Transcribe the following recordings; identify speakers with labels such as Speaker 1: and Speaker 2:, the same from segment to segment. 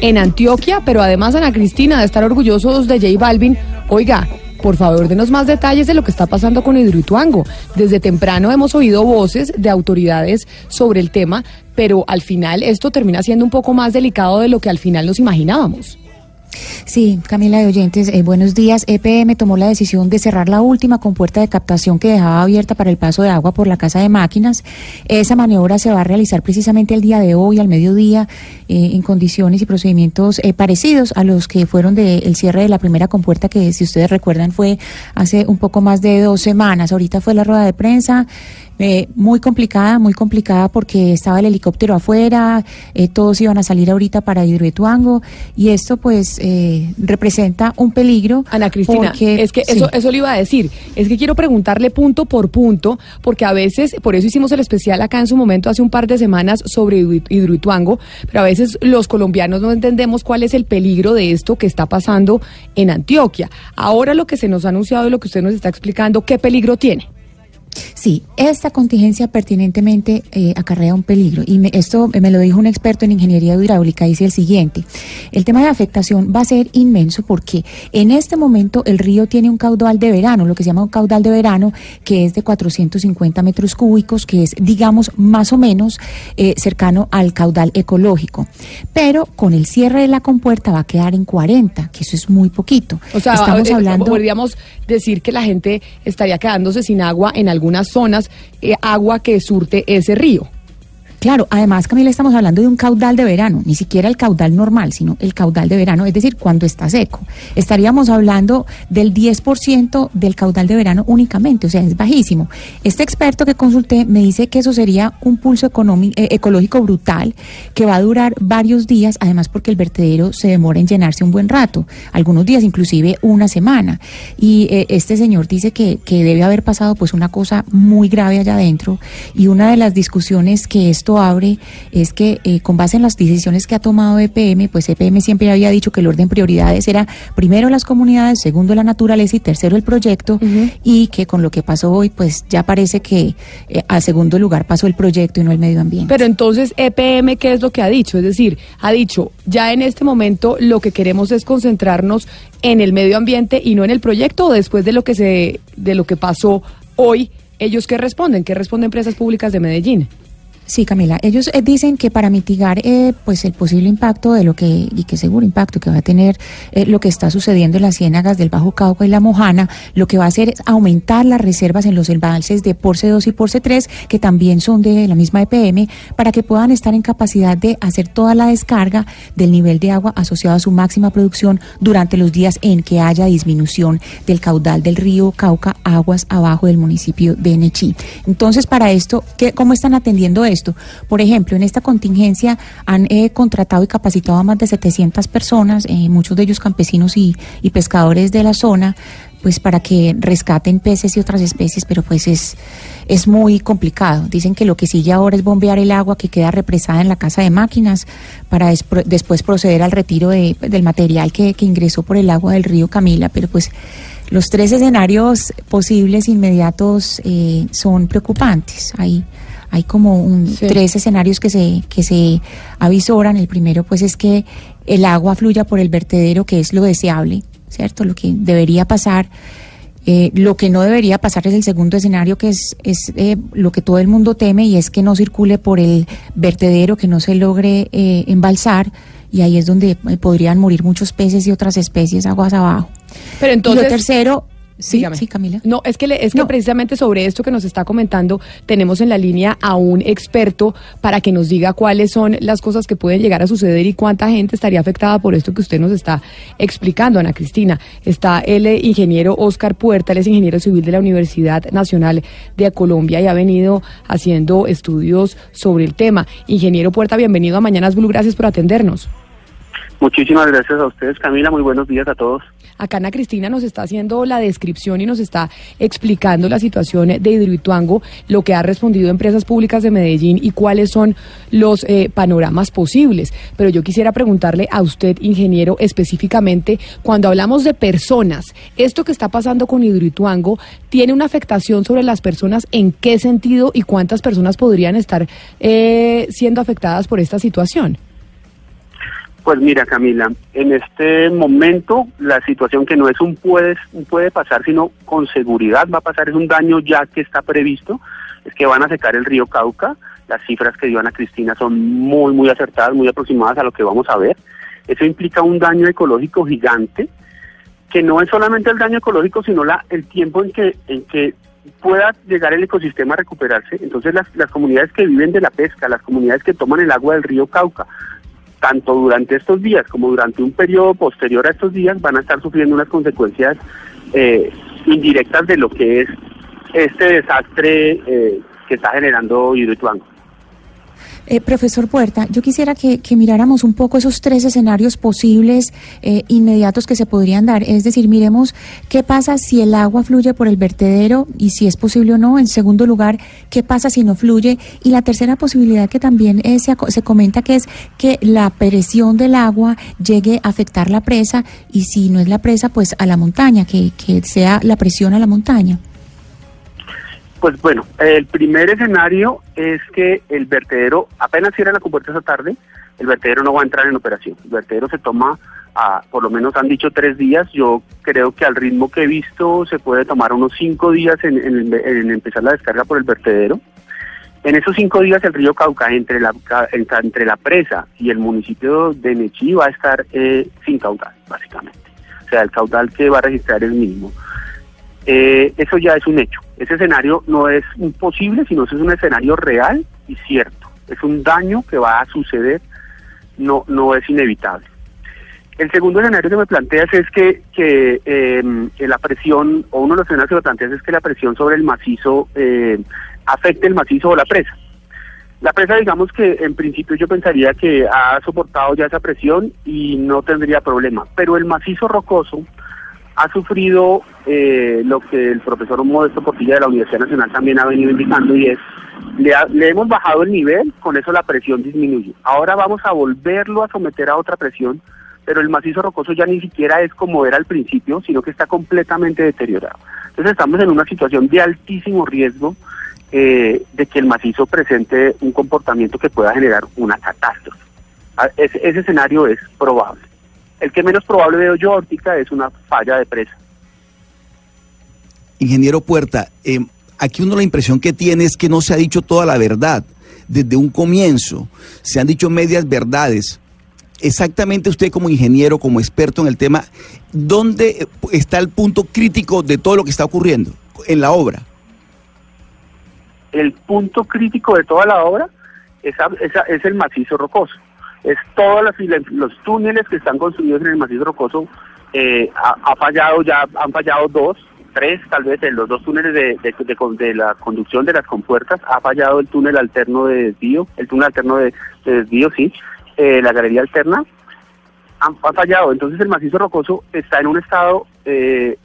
Speaker 1: en Antioquia, pero además Ana Cristina de estar orgullosos de J Balvin. Oiga, por favor, denos más detalles de lo que está pasando con Hidroituango. Desde temprano hemos oído voces de autoridades sobre el tema, pero al final esto termina siendo un poco más delicado de lo que al final nos imaginábamos.
Speaker 2: Sí, Camila de Oyentes, eh, buenos días. EPM tomó la decisión de cerrar la última compuerta de captación que dejaba abierta para el paso de agua por la casa de máquinas. Esa maniobra se va a realizar precisamente el día de hoy, al mediodía, eh, en condiciones y procedimientos eh, parecidos a los que fueron del cierre de la primera compuerta, que si ustedes recuerdan fue hace un poco más de dos semanas. Ahorita fue la rueda de prensa. Eh, muy complicada, muy complicada porque estaba el helicóptero afuera, eh, todos iban a salir ahorita para Hidroituango y esto pues eh, representa un peligro.
Speaker 1: Ana Cristina, es que eso, eso le iba a decir, es que quiero preguntarle punto por punto porque a veces, por eso hicimos el especial acá en su momento hace un par de semanas sobre Hidroituango, pero a veces los colombianos no entendemos cuál es el peligro de esto que está pasando en Antioquia. Ahora lo que se nos ha anunciado y lo que usted nos está explicando, ¿qué peligro tiene?
Speaker 2: Sí, esta contingencia pertinentemente eh, acarrea un peligro. Y esto me lo dijo un experto en ingeniería hidráulica, dice el siguiente, el tema de afectación va a ser inmenso porque en este momento el río tiene un caudal de verano, lo que se llama un caudal de verano, que es de 450 metros cúbicos, que es, digamos, más o menos eh, cercano al caudal ecológico, pero con el cierre de la compuerta va a quedar en 40, que eso es muy poquito.
Speaker 1: O sea, estamos eh, hablando... podríamos decir que la gente estaría quedándose sin agua en algunas zonas eh, agua que surte ese río.
Speaker 2: Claro, además, Camila, estamos hablando de un caudal de verano, ni siquiera el caudal normal, sino el caudal de verano, es decir, cuando está seco. Estaríamos hablando del 10% del caudal de verano únicamente, o sea, es bajísimo. Este experto que consulté me dice que eso sería un pulso eh, ecológico brutal que va a durar varios días, además porque el vertedero se demora en llenarse un buen rato, algunos días, inclusive una semana. Y eh, este señor dice que, debe haber pasado pues una cosa muy grave allá adentro y una de las discusiones que esto abre es que eh, con base en las decisiones que ha tomado EPM, pues EPM siempre había dicho que el orden de prioridades era primero las comunidades, segundo la naturaleza y tercero el proyecto y que con lo que pasó hoy, pues ya parece que eh, a segundo lugar pasó el proyecto y no el medio ambiente.
Speaker 1: Pero entonces EPM, ¿qué es lo que ha dicho? Es decir, ha dicho, ya en este momento lo que queremos es concentrarnos en el medio ambiente y no en el proyecto o después de lo que se de lo que pasó hoy, ellos qué responden? ¿Qué responden empresas públicas de Medellín?
Speaker 2: Sí, Camila. Ellos eh, dicen que para mitigar eh, pues el posible impacto de lo que, y que seguro impacto que va a tener eh, lo que está sucediendo en las ciénagas del Bajo Cauca y la Mojana, lo que va a hacer es aumentar las reservas en los embalses de Porce 2 y Porce 3, que también son de la misma EPM, para que puedan estar en capacidad de hacer toda la descarga del nivel de agua asociado a su máxima producción durante los días en que haya disminución del caudal del río Cauca, aguas abajo del municipio de Nechí. Entonces, para esto, ¿qué, ¿cómo están atendiendo Por ejemplo, en esta contingencia han eh, contratado y capacitado a más de 700 personas, eh, muchos de ellos campesinos y, pescadores de la zona, pues para que rescaten peces y otras especies, pero pues es, es muy complicado. Dicen que lo que sigue ahora es bombear el agua que queda represada en la casa de máquinas para después proceder al retiro de, del material que, ingresó por el agua del río Camila, pero pues los tres escenarios posibles inmediatos eh, son preocupantes. Hay hay como un, tres escenarios que se, que se avisoran. El primero, pues, es que el agua fluya por el vertedero, que es lo deseable, ¿cierto? Lo que debería pasar. Eh, lo que no debería pasar es el segundo escenario, que es, es eh, lo que todo el mundo teme, y es que no circule por el vertedero, que no se logre eh, embalsar, y ahí es donde podrían morir muchos peces y otras especies aguas abajo.
Speaker 1: Pero entonces.
Speaker 2: Y lo tercero Sí, sí, Camila.
Speaker 1: No, es que, es que precisamente sobre esto que nos está comentando, tenemos en la línea a un experto para que nos diga cuáles son las cosas que pueden llegar a suceder y cuánta gente estaría afectada por esto que usted nos está explicando, Ana Cristina. Está el ingeniero Oscar Puerta, él es ingeniero civil de la Universidad Nacional de Colombia y ha venido haciendo estudios sobre el tema. Ingeniero Puerta, bienvenido a Mañanas Blue, gracias por atendernos.
Speaker 3: Muchísimas gracias a ustedes, Camila. Muy buenos días a todos.
Speaker 1: Acá Ana Cristina nos está haciendo la descripción y nos está explicando la situación de Hidroituango, lo que ha respondido Empresas Públicas de Medellín y cuáles son los eh, panoramas posibles. Pero yo quisiera preguntarle a usted, ingeniero, específicamente, cuando hablamos de personas, esto que está pasando con Hidroituango, ¿tiene una afectación sobre las personas? ¿En qué sentido y cuántas personas podrían estar eh, siendo afectadas por esta situación?
Speaker 3: Pues mira, Camila, en este momento la situación que no es un puede, puede pasar, sino con seguridad va a pasar, es un daño ya que está previsto, es que van a secar el río Cauca. Las cifras que dio Ana Cristina son muy, muy acertadas, muy aproximadas a lo que vamos a ver. Eso implica un daño ecológico gigante, que no es solamente el daño ecológico, sino la, el tiempo en que, en que pueda llegar el ecosistema a recuperarse. Entonces las, las comunidades que viven de la pesca, las comunidades que toman el agua del río Cauca, tanto durante estos días como durante un periodo posterior a estos días, van a estar sufriendo unas consecuencias eh, indirectas de lo que es este desastre eh, que está generando Hidroituango.
Speaker 2: Eh, profesor Puerta, yo quisiera que, miráramos un poco esos tres escenarios posibles eh, inmediatos que se podrían dar. Es decir, miremos qué pasa si el agua fluye por el vertedero y si es posible o no. En segundo lugar, qué pasa si no fluye. Y la tercera posibilidad que también eh, se, se comenta que es que la presión del agua llegue a afectar la presa y si no es la presa, pues a la montaña, que, que sea la presión a la montaña.
Speaker 3: Pues bueno, el primer escenario es que el vertedero, apenas cierra la compuerta esa tarde, el vertedero no va a entrar en operación. El vertedero se toma, a, por lo menos han dicho tres días, yo creo que al ritmo que he visto se puede tomar unos cinco días en, empezar la descarga por el vertedero. En esos cinco días el río Cauca, entre la, entre la presa y el municipio de Nechí, va a estar eh, sin caudal, básicamente. O sea, el caudal que va a registrar es mismo. Eh, eso ya es un hecho. Ese escenario no es imposible, sino es un escenario real y cierto. Es un daño que va a suceder, no, no es inevitable. El segundo escenario que me planteas es que, que em, la presión, o uno de los escenarios que me planteas es que la presión sobre el macizo eh, afecte el macizo o la presa. La presa, digamos que en principio yo pensaría que ha soportado ya esa presión y no tendría problema, pero el macizo rocoso ha sufrido eh, lo que el profesor Modesto Portilla de la Universidad Nacional también ha venido indicando y es, le, hemos bajado el nivel, con eso la presión disminuye. Ahora vamos a volverlo a someter a otra presión, pero el macizo rocoso ya ni siquiera es como era al principio, sino que está completamente deteriorado. Entonces estamos en una situación de altísimo riesgo eh, de que el macizo presente un comportamiento que pueda generar una catástrofe. Ah, ese escenario es probable. El que menos probable veo yo, óptica, es una falla de presa.
Speaker 4: Ingeniero Puerta, eh, aquí uno la impresión que tiene es que no se ha dicho toda la verdad. Desde un comienzo se han dicho medias verdades. Exactamente usted como ingeniero, como experto en el tema, ¿dónde está el punto crítico de todo lo que está ocurriendo en la obra?
Speaker 3: El punto crítico de toda la obra es, es el macizo rocoso es todos los, túneles que están construidos en el macizo rocoso eh, ha, fallado ya han fallado dos tres tal vez en los dos túneles de, de, la conducción de las compuertas ha fallado el túnel alterno de desvío el túnel alterno de, desvío sí eh, la galería alterna han, fallado entonces el macizo rocoso está en un estado eh,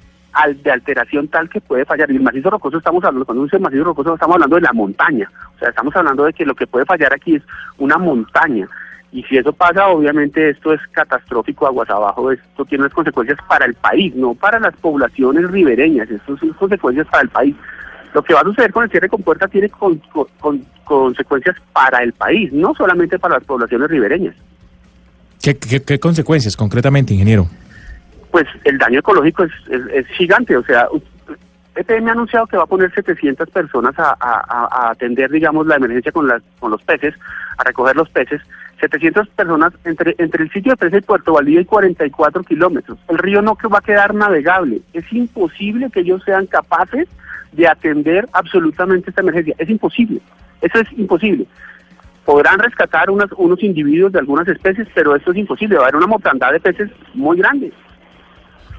Speaker 3: de alteración tal que puede fallar. Y el macizo rocoso estamos hablando, cuando dice macizo rocoso estamos hablando de la montaña. O sea, estamos hablando de que lo que puede fallar aquí es una montaña. Y si eso pasa, obviamente esto es catastrófico aguas abajo, esto tiene unas consecuencias para el país, no para las poblaciones ribereñas, esto son consecuencias para el país. Lo que va a suceder con el cierre de compuerta tiene consecuencias para el país, no solamente para las poblaciones ribereñas.
Speaker 5: ¿Qué, consecuencias concretamente, ingeniero?
Speaker 3: Pues el daño ecológico es, gigante, o sea, EPM ha anunciado que va a poner 700 personas a, a, atender, digamos, la emergencia con, las, con los peces, a recoger los peces, 700 personas entre, entre el sitio de presa y Puerto Valdivia y 44 kilómetros. El río no va a quedar navegable. Es imposible que ellos sean capaces de atender absolutamente esta emergencia. Es imposible. Eso es imposible. Podrán rescatar unos, unos individuos de algunas especies, pero esto es imposible. Va a haber una mortandad de peces muy grande.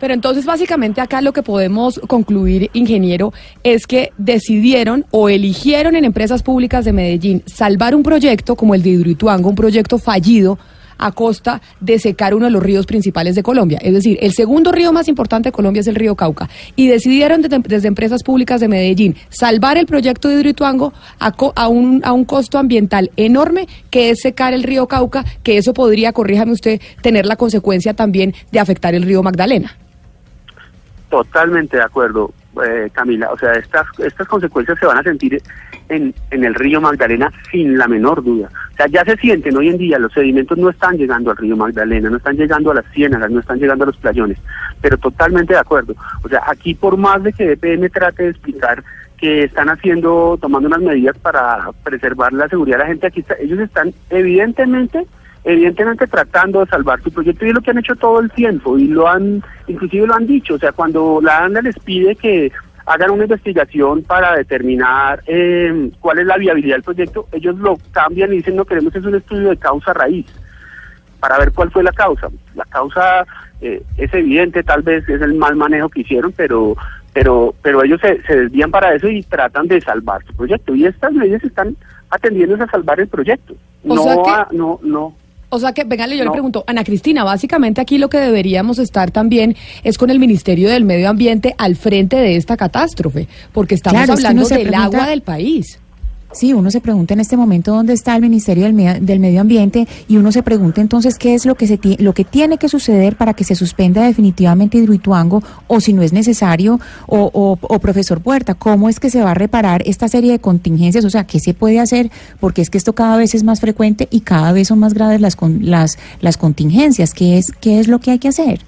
Speaker 1: Pero entonces básicamente acá lo que podemos concluir, ingeniero, es que decidieron o eligieron en empresas públicas de Medellín salvar un proyecto como el de Hidroituango, un proyecto fallido a costa de secar uno de los ríos principales de Colombia. Es decir, el segundo río más importante de Colombia es el río Cauca. Y decidieron desde, empresas públicas de Medellín salvar el proyecto de Hidroituango a, un, a un costo ambiental enorme, que es secar el río Cauca, que eso podría, corríjame usted, tener la consecuencia también de afectar el río Magdalena.
Speaker 3: Totalmente de acuerdo, eh, Camila. O sea, estas, estas consecuencias se van a sentir en, en el río Magdalena sin la menor duda. O sea, ya se sienten hoy en día, los sedimentos no están llegando al río Magdalena, no están llegando a las ciénagas, no están llegando a los playones, pero totalmente de acuerdo. O sea, aquí por más de que EPM trate de explicar que están haciendo, tomando unas medidas para preservar la seguridad de la gente, aquí está, ellos están evidentemente evidentemente tratando de salvar su proyecto y es lo que han hecho todo el tiempo y lo han, inclusive lo han dicho, o sea, cuando la ANDA les pide que hagan una investigación para determinar eh, cuál es la viabilidad del proyecto, ellos lo cambian y dicen no queremos es un estudio de causa raíz para ver cuál fue la causa. La causa eh, es evidente, tal vez es el mal manejo que hicieron, pero pero pero ellos se, se desvían para eso y tratan de salvar su proyecto y estas medidas están atendiendo a salvar el proyecto.
Speaker 1: O
Speaker 3: no, a- no, no.
Speaker 1: O sea que, venga, yo le pregunto, Ana Cristina, básicamente aquí lo que deberíamos estar también es con el Ministerio del Medio Ambiente al frente de esta catástrofe, porque estamos
Speaker 2: Claro, es que
Speaker 1: hablando del
Speaker 2: pregunta-
Speaker 1: agua del país.
Speaker 2: Sí, uno se pregunta en este momento dónde está el Ministerio del, Mea- del Medio Ambiente y uno se pregunta entonces qué es lo que se lo que tiene que suceder para que se suspenda definitivamente Hidroituango o si no es necesario o, o- profesor Puerta, cómo es que se va a reparar esta serie de contingencias, o sea, qué se puede hacer porque es que esto cada vez es más frecuente y cada vez son más graves las las las contingencias, qué es qué es lo que hay que hacer.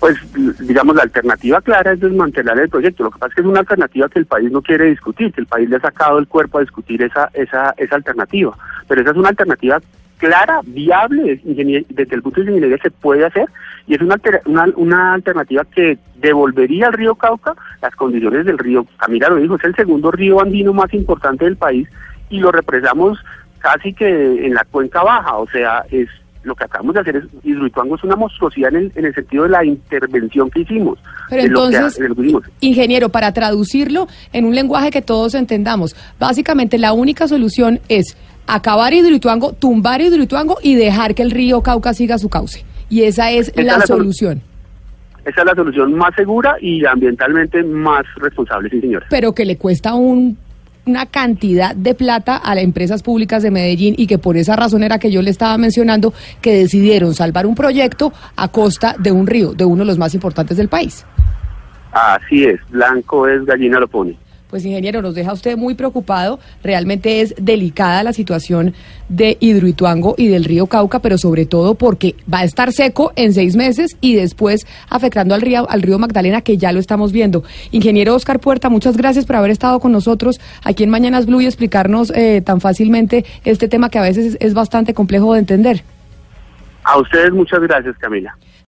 Speaker 3: Pues, digamos, la alternativa clara es desmantelar el proyecto. Lo que pasa es que es una alternativa que el país no quiere discutir, que el país le ha sacado el cuerpo a discutir esa, esa, esa alternativa. Pero esa es una alternativa clara, viable, desde el punto de ingeniería se puede hacer, y es una, una, una alternativa que devolvería al río Cauca las condiciones del río. Camila lo dijo, es el segundo río andino más importante del país, y lo represamos casi que en la cuenca baja, o sea, es lo que acabamos de hacer es, Hidroituango es una monstruosidad en el, en el sentido de la intervención que hicimos.
Speaker 1: Pero
Speaker 3: de lo que-
Speaker 1: entonces,
Speaker 3: lo hicimos.
Speaker 1: ingeniero, para traducirlo en un lenguaje que todos entendamos, básicamente la única solución es acabar Hidroituango, tumbar Hidroituango y dejar que el río Cauca siga su cauce. Y esa es
Speaker 3: Esa
Speaker 1: la
Speaker 3: la solu-
Speaker 1: solución.
Speaker 3: Esa es la solución más segura y ambientalmente más responsable, sí, señora.
Speaker 1: pero que le cuesta un- una cantidad de plata a las empresas públicas de Medellín y que por esa razón era que yo le estaba mencionando que decidieron salvar un proyecto a costa de un río, de uno de los más importantes del país.
Speaker 3: Así es, blanco es, gallina lo pone.
Speaker 1: Pues ingeniero, nos deja usted muy preocupado. Realmente es delicada la situación de Hidroituango y del río Cauca, pero sobre todo porque va a estar seco en seis meses y después afectando al río, al río Magdalena, que ya lo estamos viendo. Ingeniero Oscar Puerta, muchas gracias por haber estado con nosotros aquí en Mañanas Blue y explicarnos eh, tan fácilmente este tema que a veces es- es bastante complejo de entender.
Speaker 3: A ustedes muchas gracias, Camila.